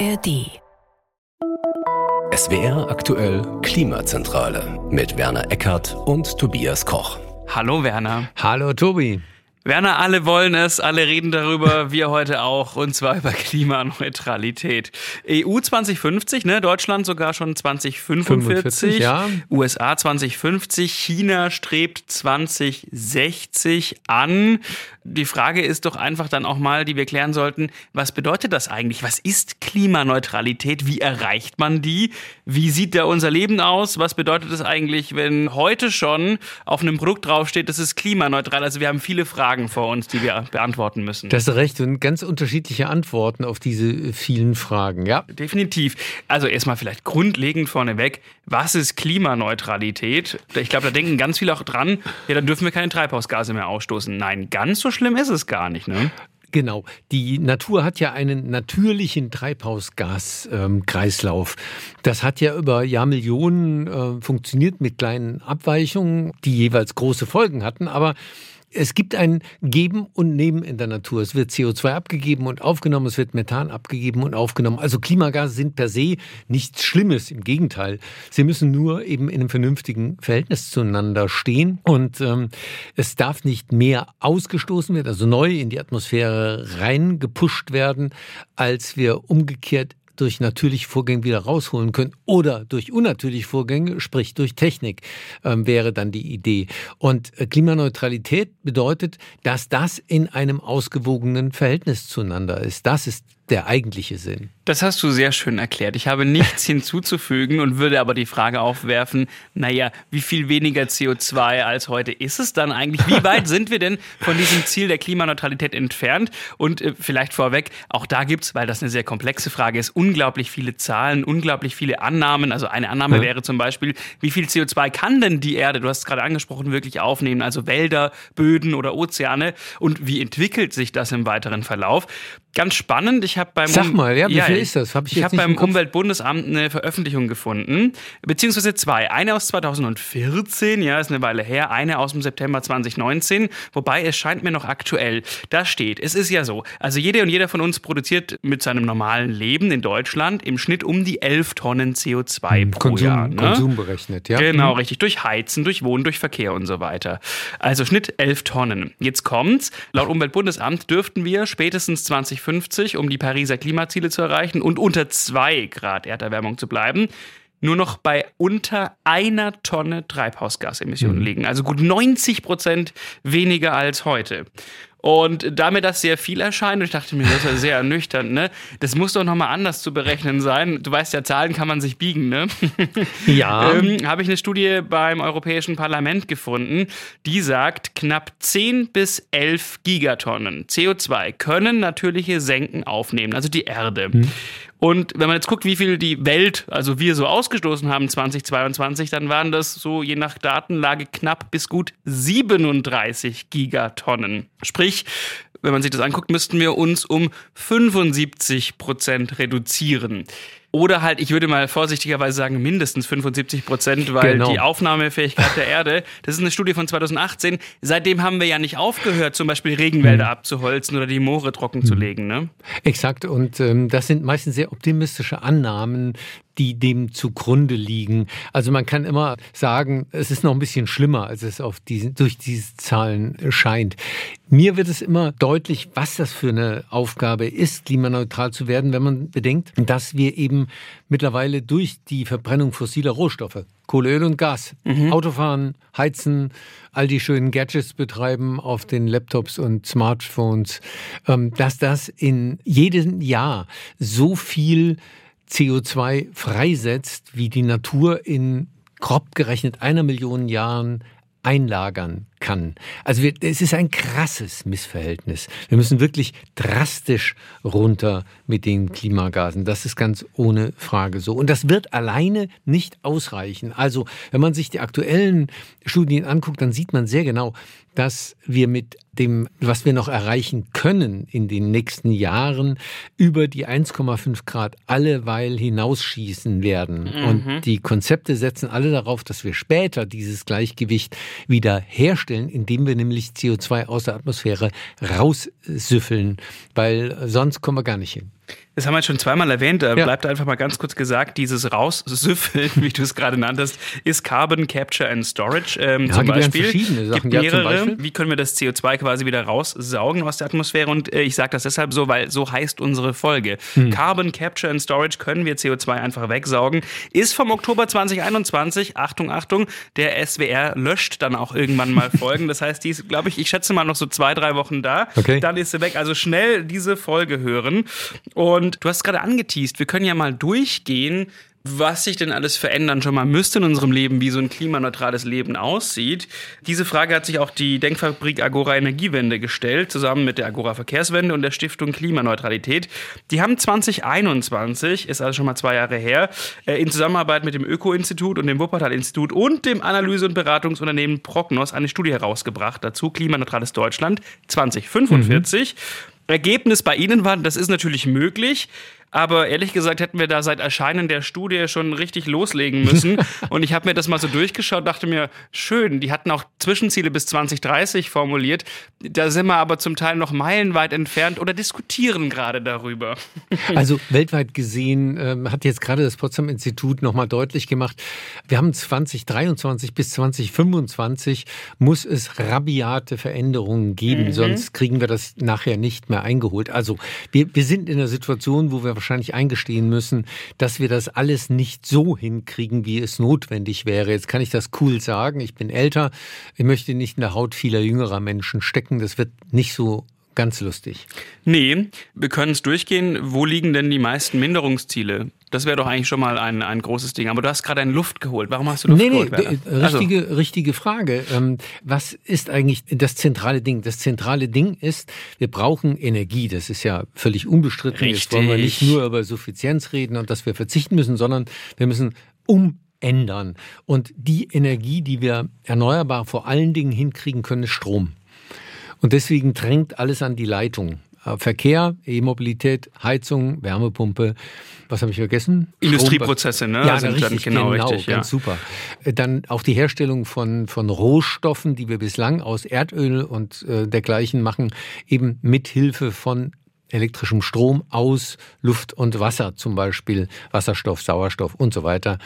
ARD. SWR aktuell Klimazentrale mit Werner Eckert und Tobias Koch. Hallo Werner. Hallo Tobi. Werner, alle wollen es, alle reden darüber, wir heute auch, und zwar über Klimaneutralität. EU 2050, ne, Deutschland sogar schon 2045, 45, ja. USA 2050, China strebt 2060 an. Die Frage ist doch einfach dann auch mal, die wir klären sollten, was bedeutet das eigentlich? Was ist Klimaneutralität? Wie erreicht man die? Wie sieht da unser Leben aus? Was bedeutet es eigentlich, wenn heute schon auf einem Produkt draufsteht, das ist klimaneutral? Also wir haben viele Fragen Fragen vor uns, die wir beantworten müssen. Das ist recht und ganz unterschiedliche Antworten auf diese vielen Fragen, ja. Definitiv. Also erstmal vielleicht grundlegend vorneweg, was ist Klimaneutralität? Ich glaube, da denken ganz viele auch dran, ja, dann dürfen wir keine Treibhausgase mehr ausstoßen. Nein, ganz so schlimm ist es gar nicht, ne? Genau. Die Natur hat ja einen natürlichen Treibhausgaskreislauf. Ähm, das hat ja über Jahrmillionen äh, funktioniert mit kleinen Abweichungen, die jeweils große Folgen hatten. Aber es gibt ein Geben und Nehmen in der Natur. Es wird CO2 abgegeben und aufgenommen, es wird Methan abgegeben und aufgenommen. Also Klimagase sind per se nichts Schlimmes, im Gegenteil. Sie müssen nur eben in einem vernünftigen Verhältnis zueinander stehen und ähm, es darf nicht mehr ausgestoßen werden, also neu in die Atmosphäre reingepusht werden, als wir umgekehrt durch natürliche Vorgänge wieder rausholen können oder durch unnatürliche Vorgänge, sprich durch Technik, ähm, wäre dann die Idee. Und äh, Klimaneutralität bedeutet, dass das in einem ausgewogenen Verhältnis zueinander ist. Das ist der eigentliche Sinn. Das hast du sehr schön erklärt. Ich habe nichts hinzuzufügen und würde aber die Frage aufwerfen, naja, wie viel weniger CO2 als heute ist es dann eigentlich? Wie weit sind wir denn von diesem Ziel der Klimaneutralität entfernt? Und äh, vielleicht vorweg, auch da gibt's, weil das eine sehr komplexe Frage ist, unglaublich viele Zahlen, unglaublich viele Annahmen. Also eine Annahme ja. wäre zum Beispiel, wie viel CO2 kann denn die Erde, du hast es gerade angesprochen, wirklich aufnehmen? Also Wälder, Böden oder Ozeane. Und wie entwickelt sich das im weiteren Verlauf? Ganz spannend. Ich habe beim Sag mal, ja, wie ja, viel ist das? Hab ich ich habe beim Umweltbundesamt eine Veröffentlichung gefunden, beziehungsweise zwei. Eine aus 2014, ja, ist eine Weile her. Eine aus dem September 2019. Wobei es scheint mir noch aktuell. Da steht, es ist ja so, also jede und jeder von uns produziert mit seinem normalen Leben in Deutschland im Schnitt um die 11 Tonnen CO2 hm, pro Konsum, Jahr. Ne? Konsum berechnet, ja. Genau, hm. richtig. Durch Heizen, durch Wohnen, durch Verkehr und so weiter. Also Schnitt 11 Tonnen. Jetzt kommt's. Laut Umweltbundesamt dürften wir spätestens 20 2050, um die Pariser Klimaziele zu erreichen und unter zwei Grad Erderwärmung zu bleiben, nur noch bei unter einer Tonne Treibhausgasemissionen mhm. liegen. Also gut 90 Prozent weniger als heute. Und da mir das sehr viel erscheint, und ich dachte mir, das ist ja sehr ernüchternd, ne? Das muss doch nochmal anders zu berechnen sein. Du weißt ja, Zahlen kann man sich biegen, ne? Ja. ähm, Habe ich eine Studie beim Europäischen Parlament gefunden, die sagt, knapp 10 bis 11 Gigatonnen CO2 können natürliche Senken aufnehmen, also die Erde. Hm. Und wenn man jetzt guckt, wie viel die Welt, also wir so ausgestoßen haben 2022, dann waren das so je nach Datenlage knapp bis gut 37 Gigatonnen. Sprich, wenn man sich das anguckt, müssten wir uns um 75 Prozent reduzieren. Oder halt, ich würde mal vorsichtigerweise sagen, mindestens 75 Prozent, weil genau. die Aufnahmefähigkeit der Erde, das ist eine Studie von 2018, seitdem haben wir ja nicht aufgehört, zum Beispiel Regenwälder mhm. abzuholzen oder die Moore trocken mhm. zu legen. Ne? Exakt, und ähm, das sind meistens sehr optimistische Annahmen, die dem zugrunde liegen. Also man kann immer sagen, es ist noch ein bisschen schlimmer, als es auf diesen, durch diese Zahlen scheint. Mir wird es immer deutlich, was das für eine Aufgabe ist, klimaneutral zu werden, wenn man bedenkt, dass wir eben mittlerweile durch die Verbrennung fossiler Rohstoffe, Kohle, Öl und Gas, mhm. Autofahren, Heizen, all die schönen Gadgets betreiben auf den Laptops und Smartphones, ähm, dass das in jedem Jahr so viel CO2 freisetzt, wie die Natur in grob gerechnet einer Million Jahren einlagern kann. Also wir, es ist ein krasses Missverhältnis. Wir müssen wirklich drastisch runter mit den Klimagasen. Das ist ganz ohne Frage so. Und das wird alleine nicht ausreichen. Also wenn man sich die aktuellen Studien anguckt, dann sieht man sehr genau, dass wir mit dem, was wir noch erreichen können in den nächsten Jahren, über die 1,5 Grad alleweil hinausschießen werden. Mhm. Und die Konzepte setzen alle darauf, dass wir später dieses Gleichgewicht wieder herstellen herstellen, indem wir nämlich CO2 aus der Atmosphäre raussüffeln, weil sonst kommen wir gar nicht hin. Das haben wir schon zweimal erwähnt, da ja. bleibt einfach mal ganz kurz gesagt, dieses Raussüffeln, wie du es gerade nanntest, ist Carbon Capture and Storage ähm, ja, zum Beispiel. Verschiedene Sachen. Gibt mehrere. Ja, wie können wir das CO2 quasi wieder raussaugen aus der Atmosphäre? Und äh, ich sage das deshalb so, weil so heißt unsere Folge. Hm. Carbon Capture and Storage können wir CO2 einfach wegsaugen. Ist vom Oktober 2021, Achtung, Achtung, der SWR löscht dann auch irgendwann mal Folgen. Das heißt, die ist, glaube ich, ich schätze mal noch so zwei, drei Wochen da. Okay. Dann ist sie weg. Also schnell diese Folge hören. Und du hast gerade angeteased, wir können ja mal durchgehen, was sich denn alles verändern schon mal müsste in unserem Leben, wie so ein klimaneutrales Leben aussieht. Diese Frage hat sich auch die Denkfabrik Agora Energiewende gestellt, zusammen mit der Agora Verkehrswende und der Stiftung Klimaneutralität. Die haben 2021, ist also schon mal zwei Jahre her, äh, in Zusammenarbeit mit dem Öko-Institut und dem Wuppertal-Institut und dem Analyse- und Beratungsunternehmen Prognos eine Studie herausgebracht, dazu Klimaneutrales Deutschland 2045. Mhm. Ergebnis bei Ihnen war, das ist natürlich möglich, aber ehrlich gesagt hätten wir da seit Erscheinen der Studie schon richtig loslegen müssen. und ich habe mir das mal so durchgeschaut, dachte mir, schön, die hatten auch Zwischenziele bis 2030 formuliert. Da sind wir aber zum Teil noch meilenweit entfernt oder diskutieren gerade darüber. Also weltweit gesehen ähm, hat jetzt gerade das Potsdam Institut nochmal deutlich gemacht, wir haben 2023 bis 2025 muss es rabiate Veränderungen geben, mhm. sonst kriegen wir das nachher nicht mehr eingeholt. Also wir, wir sind in einer Situation, wo wir wahrscheinlich eingestehen müssen, dass wir das alles nicht so hinkriegen, wie es notwendig wäre. Jetzt kann ich das cool sagen. Ich bin älter. Ich möchte nicht in der Haut vieler jüngerer Menschen stecken. Das wird nicht so ganz lustig. Nee, wir können es durchgehen. Wo liegen denn die meisten Minderungsziele? Das wäre doch eigentlich schon mal ein, ein großes Ding. Aber du hast gerade eine Luft geholt. Warum hast du Luft nee, geholt? Nee, nee, richtige, also. richtige Frage. Ähm, was ist eigentlich das zentrale Ding? Das zentrale Ding ist, wir brauchen Energie. Das ist ja völlig unbestritten. Richtig. Jetzt wollen wir nicht nur über Suffizienz reden und dass wir verzichten müssen, sondern wir müssen umändern. Und die Energie, die wir erneuerbar vor allen Dingen hinkriegen können, ist Strom. Und deswegen drängt alles an die Leitung. Äh, Verkehr, E-Mobilität, Heizung, Wärmepumpe. Was habe ich vergessen? Industrieprozesse, ne? Ja, sind richtig, genau, genau richtig, ganz ja. super. Äh, dann auch die Herstellung von, von Rohstoffen, die wir bislang aus Erdöl und äh, dergleichen machen, eben mit Hilfe von elektrischem Strom aus Luft und Wasser, zum Beispiel Wasserstoff, Sauerstoff und so weiter.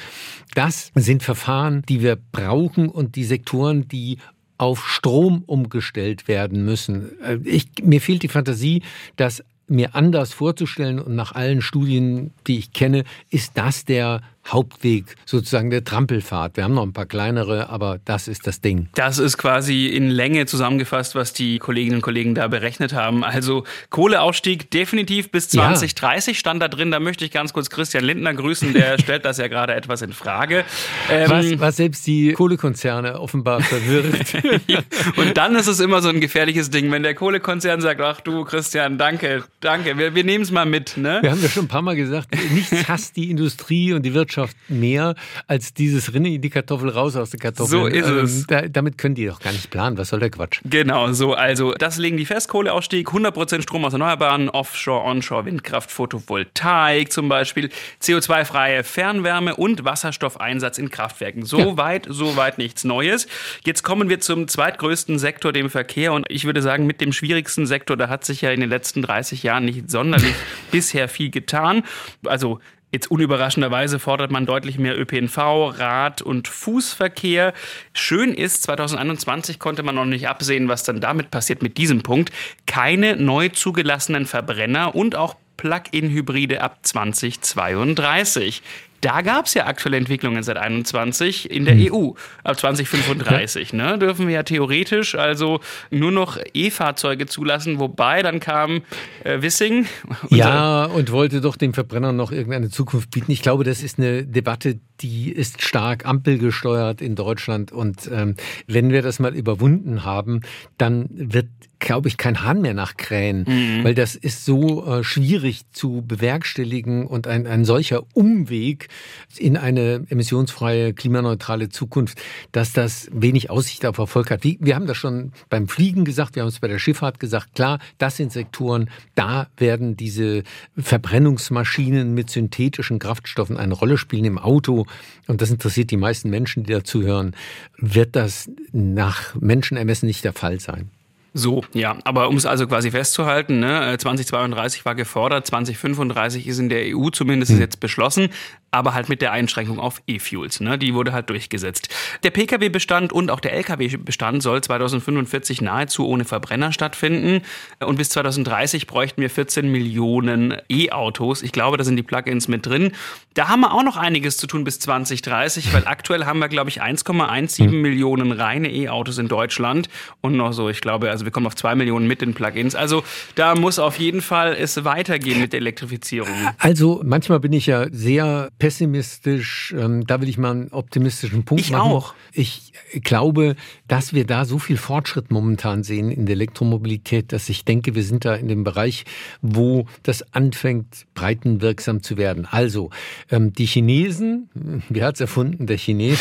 Das sind Verfahren, die wir brauchen und die Sektoren, die auf Strom umgestellt werden müssen. Äh, ich, mir fehlt die Fantasie, das mir anders vorzustellen und nach allen Studien, die ich kenne, ist das der Hauptweg, sozusagen der Trampelfahrt. Wir haben noch ein paar kleinere, aber das ist das Ding. Das ist quasi in Länge zusammengefasst, was die Kolleginnen und Kollegen da berechnet haben. Also Kohleausstieg definitiv bis 2030 ja. stand da drin. Da möchte ich ganz kurz Christian Lindner grüßen, der stellt das ja gerade etwas in Frage. Ähm, was, was selbst die Kohlekonzerne offenbar verwirrt. und dann ist es immer so ein gefährliches Ding, wenn der Kohlekonzern sagt, ach du Christian, danke, danke, wir, wir nehmen es mal mit. Ne? Wir haben ja schon ein paar Mal gesagt, nichts hasst die Industrie und die Wirtschaft Wirtschaft mehr als dieses Rinne in die Kartoffel raus aus der Kartoffel. So ist ähm, es. Da, damit können die doch gar nicht planen. Was soll der Quatsch? Genau, so. Also, das legen die fest. Kohleausstieg, 100% Strom aus Erneuerbaren, Offshore, Onshore, Windkraft, Photovoltaik zum Beispiel, CO2-freie Fernwärme und Wasserstoffeinsatz in Kraftwerken. So ja. weit, so weit nichts Neues. Jetzt kommen wir zum zweitgrößten Sektor, dem Verkehr. Und ich würde sagen, mit dem schwierigsten Sektor, da hat sich ja in den letzten 30 Jahren nicht sonderlich bisher viel getan. Also Jetzt unüberraschenderweise fordert man deutlich mehr ÖPNV, Rad- und Fußverkehr. Schön ist, 2021 konnte man noch nicht absehen, was dann damit passiert mit diesem Punkt. Keine neu zugelassenen Verbrenner und auch Plug-in-Hybride ab 2032. Da gab es ja aktuelle Entwicklungen seit 21 in der hm. EU. Ab 2035 ne, dürfen wir ja theoretisch also nur noch E-Fahrzeuge zulassen, wobei dann kam äh, Wissing. Ja, und wollte doch dem Verbrenner noch irgendeine Zukunft bieten. Ich glaube, das ist eine Debatte, die ist stark ampelgesteuert in Deutschland. Und ähm, wenn wir das mal überwunden haben, dann wird glaube ich, kein Hahn mehr nachkrähen, mhm. weil das ist so äh, schwierig zu bewerkstelligen und ein, ein solcher Umweg in eine emissionsfreie, klimaneutrale Zukunft, dass das wenig Aussicht auf Erfolg hat. Wie, wir haben das schon beim Fliegen gesagt, wir haben es bei der Schifffahrt gesagt, klar, das sind Sektoren, da werden diese Verbrennungsmaschinen mit synthetischen Kraftstoffen eine Rolle spielen im Auto und das interessiert die meisten Menschen, die dazu hören, wird das nach Menschenermessen nicht der Fall sein. So, ja, aber um es also quasi festzuhalten, ne, 2032 war gefordert, 2035 ist in der EU zumindest hm. jetzt beschlossen aber halt mit der Einschränkung auf E-Fuels. Ne? Die wurde halt durchgesetzt. Der Pkw-Bestand und auch der Lkw-Bestand soll 2045 nahezu ohne Verbrenner stattfinden. Und bis 2030 bräuchten wir 14 Millionen E-Autos. Ich glaube, da sind die Plugins mit drin. Da haben wir auch noch einiges zu tun bis 2030, weil aktuell haben wir, glaube ich, 1,17 hm. Millionen reine E-Autos in Deutschland. Und noch so, ich glaube, also wir kommen auf 2 Millionen mit den Plugins. Also da muss auf jeden Fall es weitergehen mit der Elektrifizierung. Also manchmal bin ich ja sehr pessimistisch. Ähm, da will ich mal einen optimistischen Punkt ich machen. Ich auch. Ich glaube, dass wir da so viel Fortschritt momentan sehen in der Elektromobilität, dass ich denke, wir sind da in dem Bereich, wo das anfängt, breitenwirksam zu werden. Also, ähm, die Chinesen, wer hat es erfunden? Der Chines,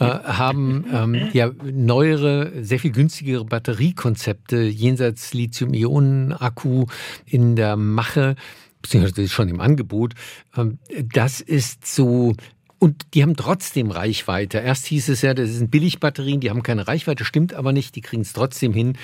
äh, haben ähm, ja neuere, sehr viel günstigere Batteriekonzepte jenseits Lithium-Ionen-Akku in der Mache beziehungsweise schon im Angebot, ähm, das ist so und die haben trotzdem Reichweite. Erst hieß es ja, das sind Billigbatterien, die haben keine Reichweite, stimmt aber nicht, die kriegen es trotzdem hin.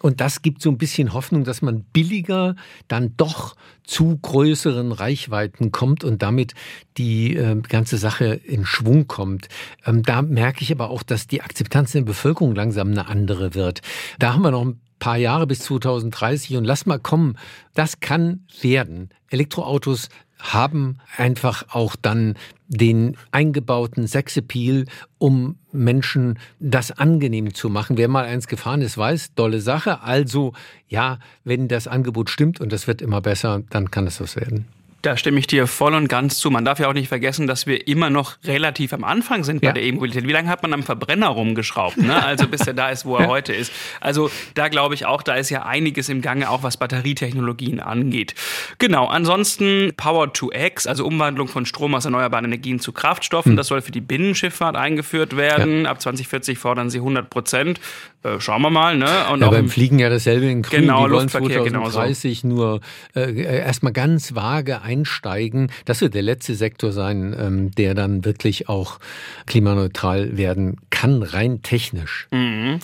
Und das gibt so ein bisschen Hoffnung, dass man billiger dann doch zu größeren Reichweiten kommt und damit die äh, ganze Sache in Schwung kommt. Ähm, da merke ich aber auch, dass die Akzeptanz in der Bevölkerung langsam eine andere wird. Da haben wir noch ein paar Jahre bis 2030 und lass mal kommen, das kann werden. Elektroautos haben einfach auch dann den eingebauten Sexappeal, um Menschen das angenehm zu machen. Wer mal eins gefahren ist, weiß, dolle Sache. Also ja, wenn das Angebot stimmt und das wird immer besser, dann kann es was werden. Da stimme ich dir voll und ganz zu. Man darf ja auch nicht vergessen, dass wir immer noch relativ am Anfang sind bei ja. der E-Mobilität. Wie lange hat man am Verbrenner rumgeschraubt? Ne? Also bis er da ist, wo er ja. heute ist. Also da glaube ich auch, da ist ja einiges im Gange, auch was Batterietechnologien angeht. Genau, ansonsten Power to X, also Umwandlung von Strom aus erneuerbaren Energien zu Kraftstoffen. Hm. Das soll für die Binnenschifffahrt eingeführt werden. Ja. Ab 2040 fordern sie 100 Prozent. Äh, schauen wir mal. Ne? Und ja, beim Fliegen ja dasselbe in Grün. Genau, die Luftverkehr 2030 genauso. nur äh, erstmal ganz vage einsteigen. Das wird der letzte Sektor sein, ähm, der dann wirklich auch klimaneutral werden kann, rein technisch. Mhm.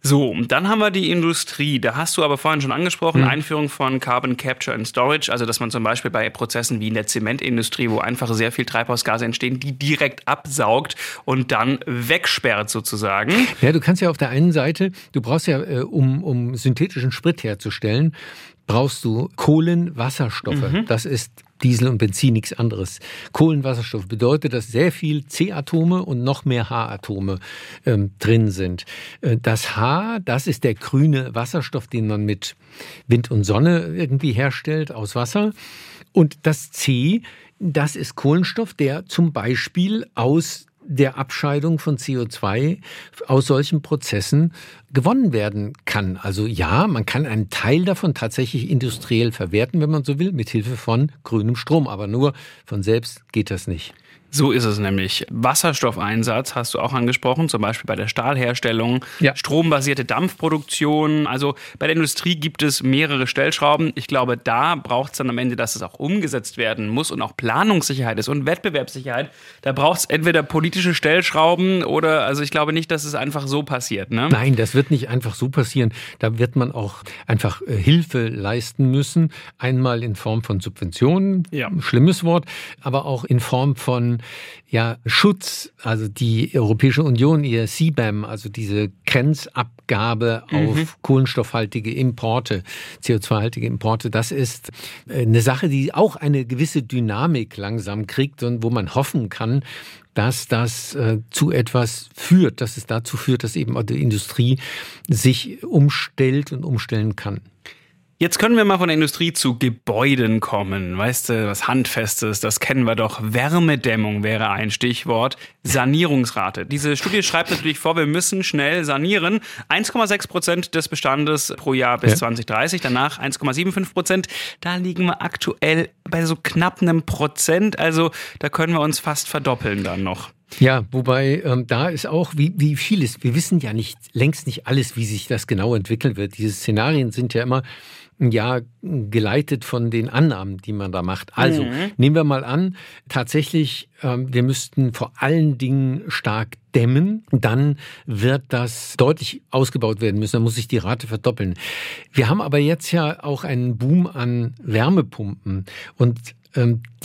So, dann haben wir die Industrie. Da hast du aber vorhin schon angesprochen, hm. Einführung von Carbon Capture and Storage, also dass man zum Beispiel bei Prozessen wie in der Zementindustrie, wo einfach sehr viel Treibhausgase entstehen, die direkt absaugt und dann wegsperrt sozusagen. Ja, du kannst ja auf der einen Seite, du brauchst ja, äh, um, um synthetischen Sprit herzustellen, brauchst du Kohlenwasserstoffe. Mhm. Das ist Diesel und Benzin nichts anderes. Kohlenwasserstoff bedeutet, dass sehr viel C-Atome und noch mehr H-Atome ähm, drin sind. Äh, das H, das ist der grüne Wasserstoff, den man mit Wind und Sonne irgendwie herstellt aus Wasser. Und das C, das ist Kohlenstoff, der zum Beispiel aus der Abscheidung von CO2 aus solchen Prozessen gewonnen werden kann. Also ja, man kann einen Teil davon tatsächlich industriell verwerten, wenn man so will, mit Hilfe von grünem Strom, aber nur von selbst geht das nicht. So ist es nämlich. Wasserstoffeinsatz hast du auch angesprochen, zum Beispiel bei der Stahlherstellung, ja. strombasierte Dampfproduktion. Also bei der Industrie gibt es mehrere Stellschrauben. Ich glaube, da braucht es dann am Ende, dass es auch umgesetzt werden muss und auch Planungssicherheit ist und Wettbewerbssicherheit. Da braucht es entweder politische Stellschrauben oder, also ich glaube nicht, dass es einfach so passiert. Ne? Nein, das wird nicht einfach so passieren. Da wird man auch einfach äh, Hilfe leisten müssen. Einmal in Form von Subventionen, ja. schlimmes Wort, aber auch in Form von ja, Schutz, also die Europäische Union, ihr CBAM, also diese Grenzabgabe mhm. auf kohlenstoffhaltige Importe, CO2-haltige Importe, das ist äh, eine Sache, die auch eine gewisse Dynamik langsam kriegt und wo man hoffen kann, dass das äh, zu etwas führt, dass es dazu führt, dass eben auch die Industrie sich umstellt und umstellen kann. Jetzt können wir mal von der Industrie zu Gebäuden kommen. Weißt du, was Handfestes, das kennen wir doch. Wärmedämmung wäre ein Stichwort. Sanierungsrate. Diese Studie schreibt natürlich vor, wir müssen schnell sanieren. 1,6 Prozent des Bestandes pro Jahr bis ja. 2030, danach 1,75 Prozent. Da liegen wir aktuell bei so knapp einem Prozent. Also da können wir uns fast verdoppeln dann noch. Ja, wobei ähm, da ist auch, wie, wie vieles, wir wissen ja nicht, längst nicht alles, wie sich das genau entwickeln wird. Diese Szenarien sind ja immer ja geleitet von den Annahmen, die man da macht. Also mhm. nehmen wir mal an, tatsächlich, ähm, wir müssten vor allen Dingen stark dämmen, dann wird das deutlich ausgebaut werden müssen. Dann muss sich die Rate verdoppeln. Wir haben aber jetzt ja auch einen Boom an Wärmepumpen und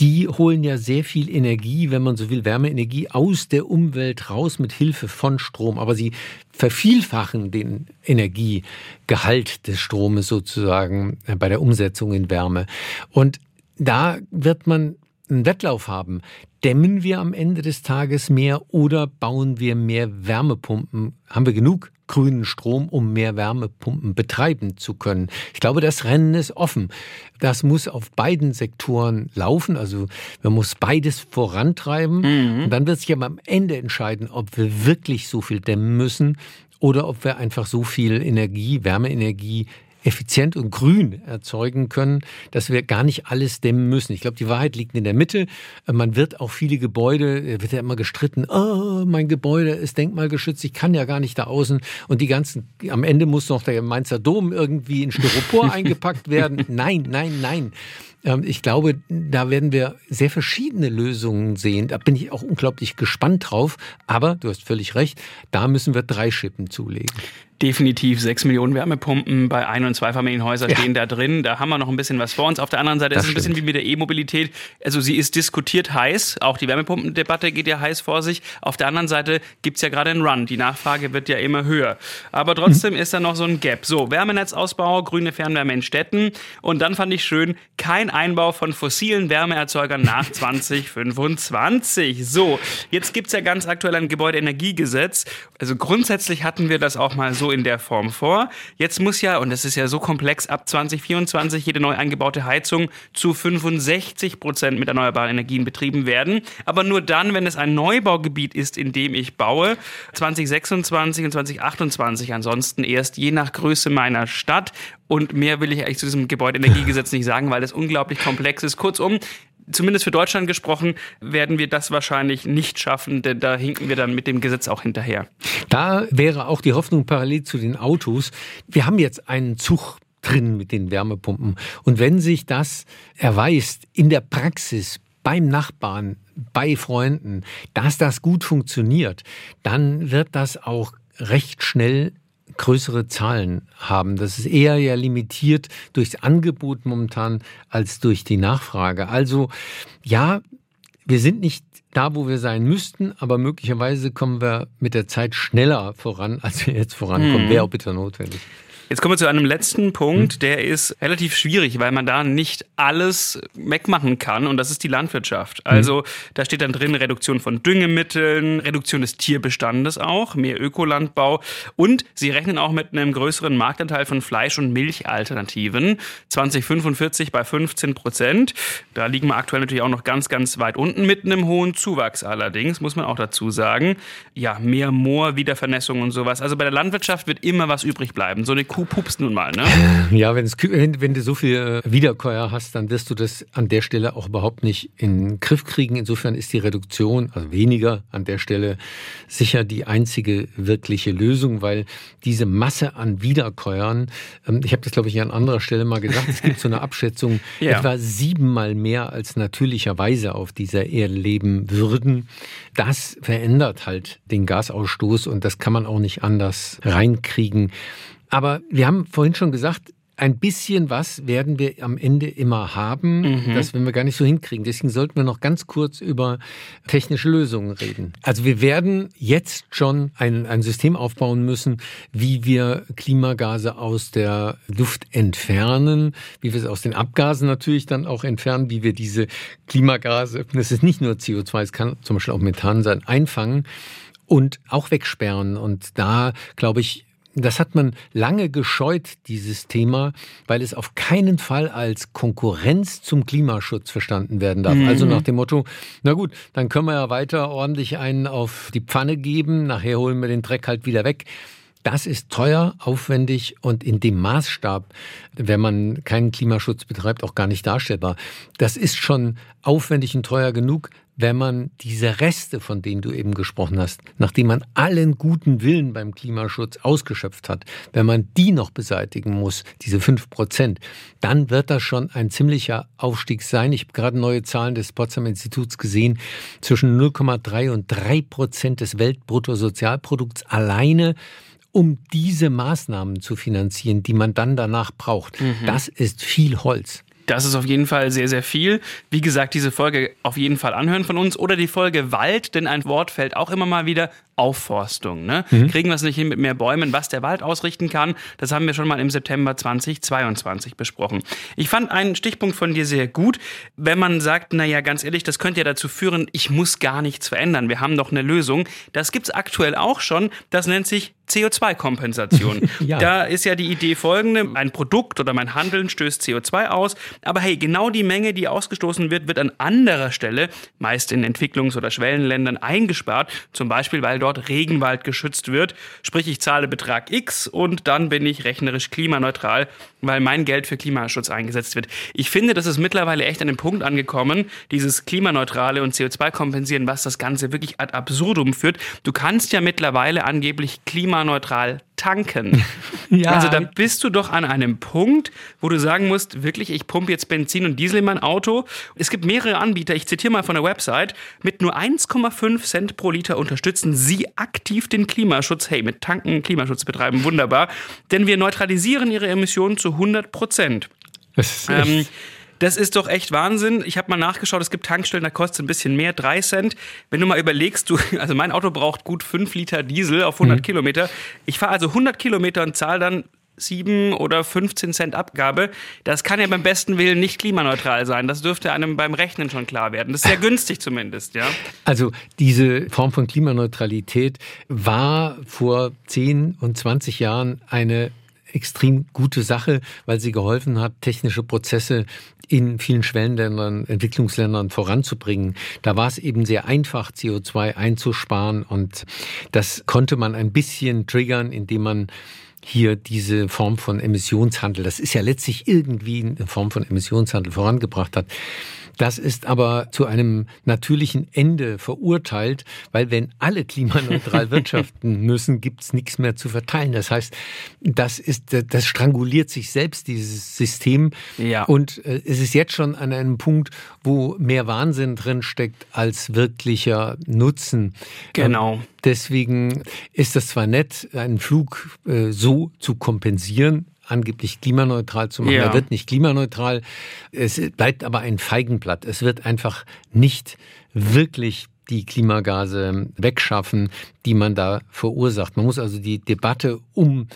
die holen ja sehr viel Energie, wenn man so will, Wärmeenergie aus der Umwelt raus mit Hilfe von Strom. Aber sie vervielfachen den Energiegehalt des Stromes sozusagen äh, bei der Umsetzung in Wärme. Und da wird man einen Wettlauf haben. Dämmen wir am Ende des Tages mehr oder bauen wir mehr Wärmepumpen? Haben wir genug grünen Strom, um mehr Wärmepumpen betreiben zu können? Ich glaube, das Rennen ist offen. Das muss auf beiden Sektoren laufen. Also man muss beides vorantreiben. Mhm. Und dann wird sich aber am Ende entscheiden, ob wir wirklich so viel dämmen müssen oder ob wir einfach so viel Energie, Wärmeenergie effizient und grün erzeugen können, dass wir gar nicht alles dämmen müssen. Ich glaube, die Wahrheit liegt in der Mitte. Man wird auch viele Gebäude, wird ja immer gestritten, oh, mein Gebäude ist denkmalgeschützt, ich kann ja gar nicht da außen. Und die ganzen, am Ende muss noch der Mainzer Dom irgendwie in Styropor eingepackt werden. Nein, nein, nein. Ähm, ich glaube, da werden wir sehr verschiedene Lösungen sehen. Da bin ich auch unglaublich gespannt drauf. Aber du hast völlig recht, da müssen wir drei Schippen zulegen definitiv sechs Millionen Wärmepumpen bei Ein- und Zweifamilienhäusern ja. stehen da drin. Da haben wir noch ein bisschen was vor uns. Auf der anderen Seite das ist es ein bisschen wie mit der E-Mobilität. Also sie ist diskutiert heiß. Auch die Wärmepumpendebatte geht ja heiß vor sich. Auf der anderen Seite gibt es ja gerade einen Run. Die Nachfrage wird ja immer höher. Aber trotzdem mhm. ist da noch so ein Gap. So, Wärmenetzausbau, grüne Fernwärme in Städten. Und dann fand ich schön, kein Einbau von fossilen Wärmeerzeugern nach 2025. So, jetzt gibt es ja ganz aktuell ein Gebäudeenergiegesetz. Also grundsätzlich hatten wir das auch mal so so in der Form vor. Jetzt muss ja, und das ist ja so komplex, ab 2024 jede neu eingebaute Heizung zu 65 Prozent mit erneuerbaren Energien betrieben werden. Aber nur dann, wenn es ein Neubaugebiet ist, in dem ich baue. 2026 und 2028 ansonsten erst je nach Größe meiner Stadt. Und mehr will ich eigentlich zu diesem Gebäudeenergiegesetz nicht sagen, weil das unglaublich komplex ist. Kurzum, zumindest für Deutschland gesprochen, werden wir das wahrscheinlich nicht schaffen, denn da hinken wir dann mit dem Gesetz auch hinterher. Da wäre auch die Hoffnung parallel zu den Autos. Wir haben jetzt einen Zug drin mit den Wärmepumpen. Und wenn sich das erweist in der Praxis beim Nachbarn, bei Freunden, dass das gut funktioniert, dann wird das auch recht schnell größere Zahlen haben. Das ist eher ja limitiert durchs Angebot momentan als durch die Nachfrage. Also ja, wir sind nicht da, wo wir sein müssten, aber möglicherweise kommen wir mit der Zeit schneller voran, als wir jetzt vorankommen. Hm. Wäre auch bitter notwendig. Jetzt kommen wir zu einem letzten Punkt, hm. der ist relativ schwierig, weil man da nicht alles wegmachen kann und das ist die Landwirtschaft. Hm. Also da steht dann drin Reduktion von Düngemitteln, Reduktion des Tierbestandes auch, mehr Ökolandbau und sie rechnen auch mit einem größeren Marktanteil von Fleisch- und Milchalternativen. 2045 bei 15 Prozent. Da liegen wir aktuell natürlich auch noch ganz, ganz weit unten mit einem hohen Zuwachs allerdings, muss man auch dazu sagen. Ja, mehr Moor, Wiedervernässung und sowas. Also bei der Landwirtschaft wird immer was übrig bleiben. So eine Kuh pupst nun mal, ne? Ja, wenn, wenn du so viel Wiederkäuer hast, dann wirst du das an der Stelle auch überhaupt nicht in den Griff kriegen. Insofern ist die Reduktion, also weniger an der Stelle, sicher die einzige wirkliche Lösung, weil diese Masse an Wiederkäuern, ähm, ich habe das glaube ich an anderer Stelle mal gesagt, es gibt so eine Abschätzung, ja. etwa siebenmal mehr als natürlicherweise auf dieser Erde leben würden. Das verändert halt den Gasausstoß und das kann man auch nicht anders reinkriegen. Aber wir haben vorhin schon gesagt, ein bisschen was werden wir am Ende immer haben. Mhm. Das werden wir gar nicht so hinkriegen. Deswegen sollten wir noch ganz kurz über technische Lösungen reden. Also wir werden jetzt schon ein, ein System aufbauen müssen, wie wir Klimagase aus der Luft entfernen, wie wir es aus den Abgasen natürlich dann auch entfernen, wie wir diese Klimagase, das ist nicht nur CO2, es kann zum Beispiel auch Methan sein, einfangen und auch wegsperren. Und da, glaube ich, das hat man lange gescheut, dieses Thema, weil es auf keinen Fall als Konkurrenz zum Klimaschutz verstanden werden darf. Mhm. Also nach dem Motto, na gut, dann können wir ja weiter ordentlich einen auf die Pfanne geben, nachher holen wir den Dreck halt wieder weg. Das ist teuer, aufwendig und in dem Maßstab, wenn man keinen Klimaschutz betreibt, auch gar nicht darstellbar. Das ist schon aufwendig und teuer genug. Wenn man diese Reste, von denen du eben gesprochen hast, nachdem man allen guten Willen beim Klimaschutz ausgeschöpft hat, wenn man die noch beseitigen muss, diese fünf Prozent, dann wird das schon ein ziemlicher Aufstieg sein. Ich habe gerade neue Zahlen des Potsdam Instituts gesehen. Zwischen 0,3 und 3 Prozent des Weltbruttosozialprodukts alleine um diese Maßnahmen zu finanzieren, die man dann danach braucht. Mhm. Das ist viel Holz. Das ist auf jeden Fall sehr, sehr viel. Wie gesagt, diese Folge auf jeden Fall anhören von uns oder die Folge Wald, denn ein Wort fällt auch immer mal wieder Aufforstung. Ne? Mhm. Kriegen wir es nicht hin mit mehr Bäumen, was der Wald ausrichten kann, das haben wir schon mal im September 2022 besprochen. Ich fand einen Stichpunkt von dir sehr gut, wenn man sagt, naja, ganz ehrlich, das könnte ja dazu führen, ich muss gar nichts verändern, wir haben doch eine Lösung. Das gibt es aktuell auch schon, das nennt sich CO2-Kompensation. ja. Da ist ja die Idee folgende, ein Produkt oder mein Handeln stößt CO2 aus, aber hey, genau die Menge, die ausgestoßen wird, wird an anderer Stelle, meist in Entwicklungs- oder Schwellenländern, eingespart, zum Beispiel weil dort Regenwald geschützt wird. Sprich, ich zahle Betrag X und dann bin ich rechnerisch klimaneutral, weil mein Geld für Klimaschutz eingesetzt wird. Ich finde, das ist mittlerweile echt an dem Punkt angekommen, dieses klimaneutrale und CO2 kompensieren, was das Ganze wirklich ad absurdum führt. Du kannst ja mittlerweile angeblich klimaneutral tanken. ja. Also da bist du doch an einem Punkt, wo du sagen musst, wirklich, ich pumpe jetzt Benzin und Diesel in mein Auto. Es gibt mehrere Anbieter, ich zitiere mal von der Website, mit nur 1,5 Cent pro Liter unterstützen sie aktiv den Klimaschutz. Hey, mit Tanken Klimaschutz betreiben, wunderbar. Denn wir neutralisieren ihre Emissionen zu 100 Prozent. Ähm, das ist doch echt Wahnsinn. Ich habe mal nachgeschaut, es gibt Tankstellen, da kostet es ein bisschen mehr, drei Cent. Wenn du mal überlegst, du, also mein Auto braucht gut fünf Liter Diesel auf 100 mhm. Kilometer. Ich fahre also 100 Kilometer und zahle dann 7 oder 15 Cent Abgabe. Das kann ja beim besten Willen nicht klimaneutral sein. Das dürfte einem beim Rechnen schon klar werden. Das ist sehr günstig zumindest, ja. Also diese Form von Klimaneutralität war vor 10 und 20 Jahren eine extrem gute Sache, weil sie geholfen hat, technische Prozesse in vielen Schwellenländern, Entwicklungsländern voranzubringen. Da war es eben sehr einfach, CO2 einzusparen und das konnte man ein bisschen triggern, indem man hier diese Form von Emissionshandel, das ist ja letztlich irgendwie eine Form von Emissionshandel vorangebracht hat. Das ist aber zu einem natürlichen Ende verurteilt, weil wenn alle klimaneutral wirtschaften müssen, gibt's nichts mehr zu verteilen. Das heißt, das ist, das stranguliert sich selbst, dieses System. Ja. Und äh, es ist jetzt schon an einem Punkt, wo mehr Wahnsinn drin steckt als wirklicher Nutzen. Genau. Deswegen ist das zwar nett, einen Flug äh, so zu kompensieren, angeblich klimaneutral zu machen. Ja. Er wird nicht klimaneutral. Es bleibt aber ein Feigenblatt. Es wird einfach nicht wirklich die Klimagase wegschaffen, die man da verursacht. Man muss also die Debatte um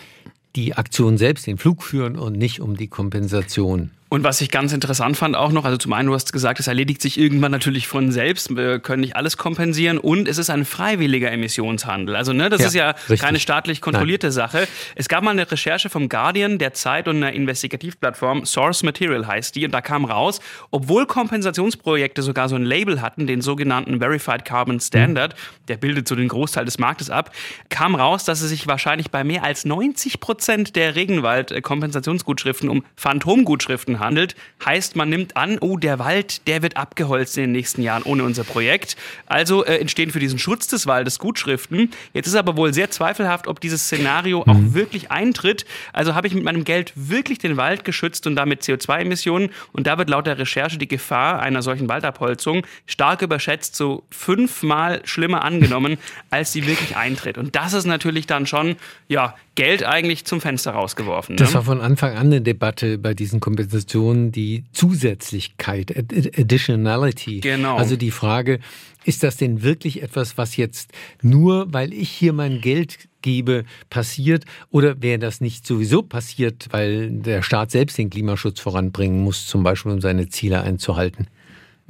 die Aktion selbst, den Flug führen und nicht um die Kompensation. Und was ich ganz interessant fand auch noch, also zum einen, du hast gesagt, es erledigt sich irgendwann natürlich von selbst, wir können nicht alles kompensieren und es ist ein freiwilliger Emissionshandel. Also ne, das ja, ist ja richtig. keine staatlich kontrollierte Nein. Sache. Es gab mal eine Recherche vom Guardian, der Zeit und einer Investigativplattform, Source Material heißt die, und da kam raus, obwohl Kompensationsprojekte sogar so ein Label hatten, den sogenannten Verified Carbon Standard, mhm. der bildet so den Großteil des Marktes ab, kam raus, dass es sich wahrscheinlich bei mehr als 90 Prozent der Regenwald-Kompensationsgutschriften um Phantomgutschriften handelt. Heißt, man nimmt an, oh, der Wald, der wird abgeholzt in den nächsten Jahren ohne unser Projekt. Also äh, entstehen für diesen Schutz des Waldes Gutschriften. Jetzt ist aber wohl sehr zweifelhaft, ob dieses Szenario mhm. auch wirklich eintritt. Also habe ich mit meinem Geld wirklich den Wald geschützt und damit CO2-Emissionen. Und da wird laut der Recherche die Gefahr einer solchen Waldabholzung stark überschätzt, so fünfmal schlimmer angenommen, als sie wirklich eintritt. Und das ist natürlich dann schon, ja, Geld eigentlich zum Fenster rausgeworfen. Ne? Das war von Anfang an eine Debatte bei diesen Kompensationen, die Zusätzlichkeit, Additionality. Genau. Also die Frage, ist das denn wirklich etwas, was jetzt nur, weil ich hier mein Geld gebe, passiert? Oder wäre das nicht sowieso passiert, weil der Staat selbst den Klimaschutz voranbringen muss, zum Beispiel um seine Ziele einzuhalten?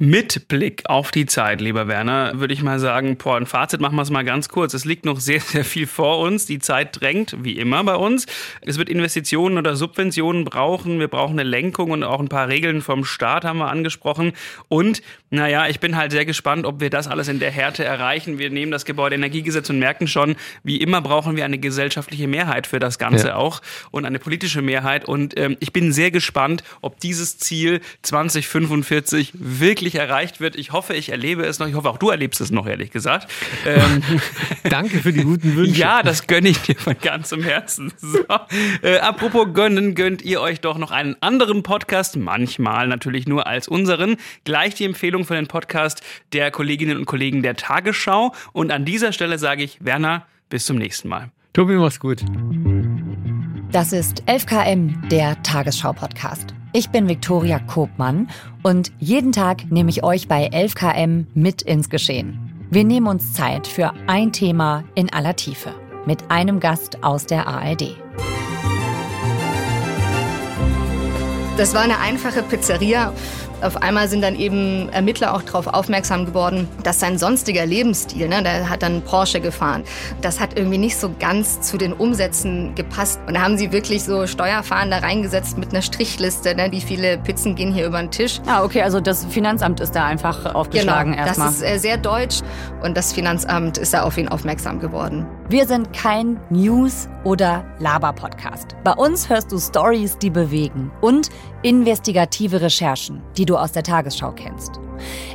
Mit Blick auf die Zeit, lieber Werner, würde ich mal sagen, boah, ein Fazit machen wir es mal ganz kurz. Es liegt noch sehr, sehr viel vor uns. Die Zeit drängt, wie immer bei uns. Es wird Investitionen oder Subventionen brauchen. Wir brauchen eine Lenkung und auch ein paar Regeln vom Staat haben wir angesprochen. Und, naja, ich bin halt sehr gespannt, ob wir das alles in der Härte erreichen. Wir nehmen das Gebäudeenergiegesetz und merken schon, wie immer brauchen wir eine gesellschaftliche Mehrheit für das Ganze ja. auch und eine politische Mehrheit. Und ähm, ich bin sehr gespannt, ob dieses Ziel 2045 wirklich endlich erreicht wird. Ich hoffe, ich erlebe es noch. Ich hoffe, auch du erlebst es noch, ehrlich gesagt. Ähm, Danke für die guten Wünsche. Ja, das gönne ich dir von ganzem Herzen. So. Äh, apropos gönnen, gönnt ihr euch doch noch einen anderen Podcast, manchmal natürlich nur als unseren. Gleich die Empfehlung für den Podcast der Kolleginnen und Kollegen der Tagesschau. Und an dieser Stelle sage ich, Werner, bis zum nächsten Mal. Tobi, mach's gut. Das ist 11KM, der Tagesschau-Podcast. Ich bin Viktoria Kobmann und jeden Tag nehme ich euch bei 11KM mit ins Geschehen. Wir nehmen uns Zeit für ein Thema in aller Tiefe mit einem Gast aus der ARD. Das war eine einfache Pizzeria auf einmal sind dann eben Ermittler auch darauf aufmerksam geworden, dass sein sonstiger Lebensstil, ne, der hat dann Porsche gefahren, das hat irgendwie nicht so ganz zu den Umsätzen gepasst. Und da haben sie wirklich so Steuerfahren da reingesetzt mit einer Strichliste, ne, wie viele Pizzen gehen hier über den Tisch. Ah, okay, also das Finanzamt ist da einfach aufgeschlagen genau, erstmal. Das ist äh, sehr deutsch und das Finanzamt ist da auf ihn aufmerksam geworden. Wir sind kein News- oder Laber-Podcast. Bei uns hörst du Stories, die bewegen und investigative Recherchen, die du aus der Tagesschau kennst.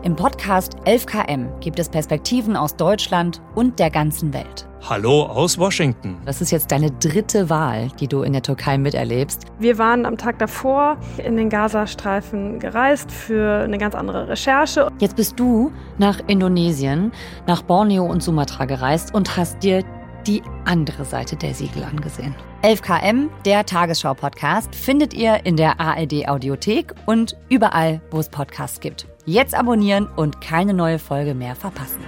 Im Podcast 11KM gibt es Perspektiven aus Deutschland und der ganzen Welt. Hallo aus Washington. Das ist jetzt deine dritte Wahl, die du in der Türkei miterlebst. Wir waren am Tag davor in den Gazastreifen gereist für eine ganz andere Recherche. Jetzt bist du nach Indonesien, nach Borneo und Sumatra gereist und hast dir die andere Seite der Siegel angesehen. 11KM, der Tagesschau-Podcast, findet ihr in der ARD-Audiothek und überall, wo es Podcasts gibt. Jetzt abonnieren und keine neue Folge mehr verpassen.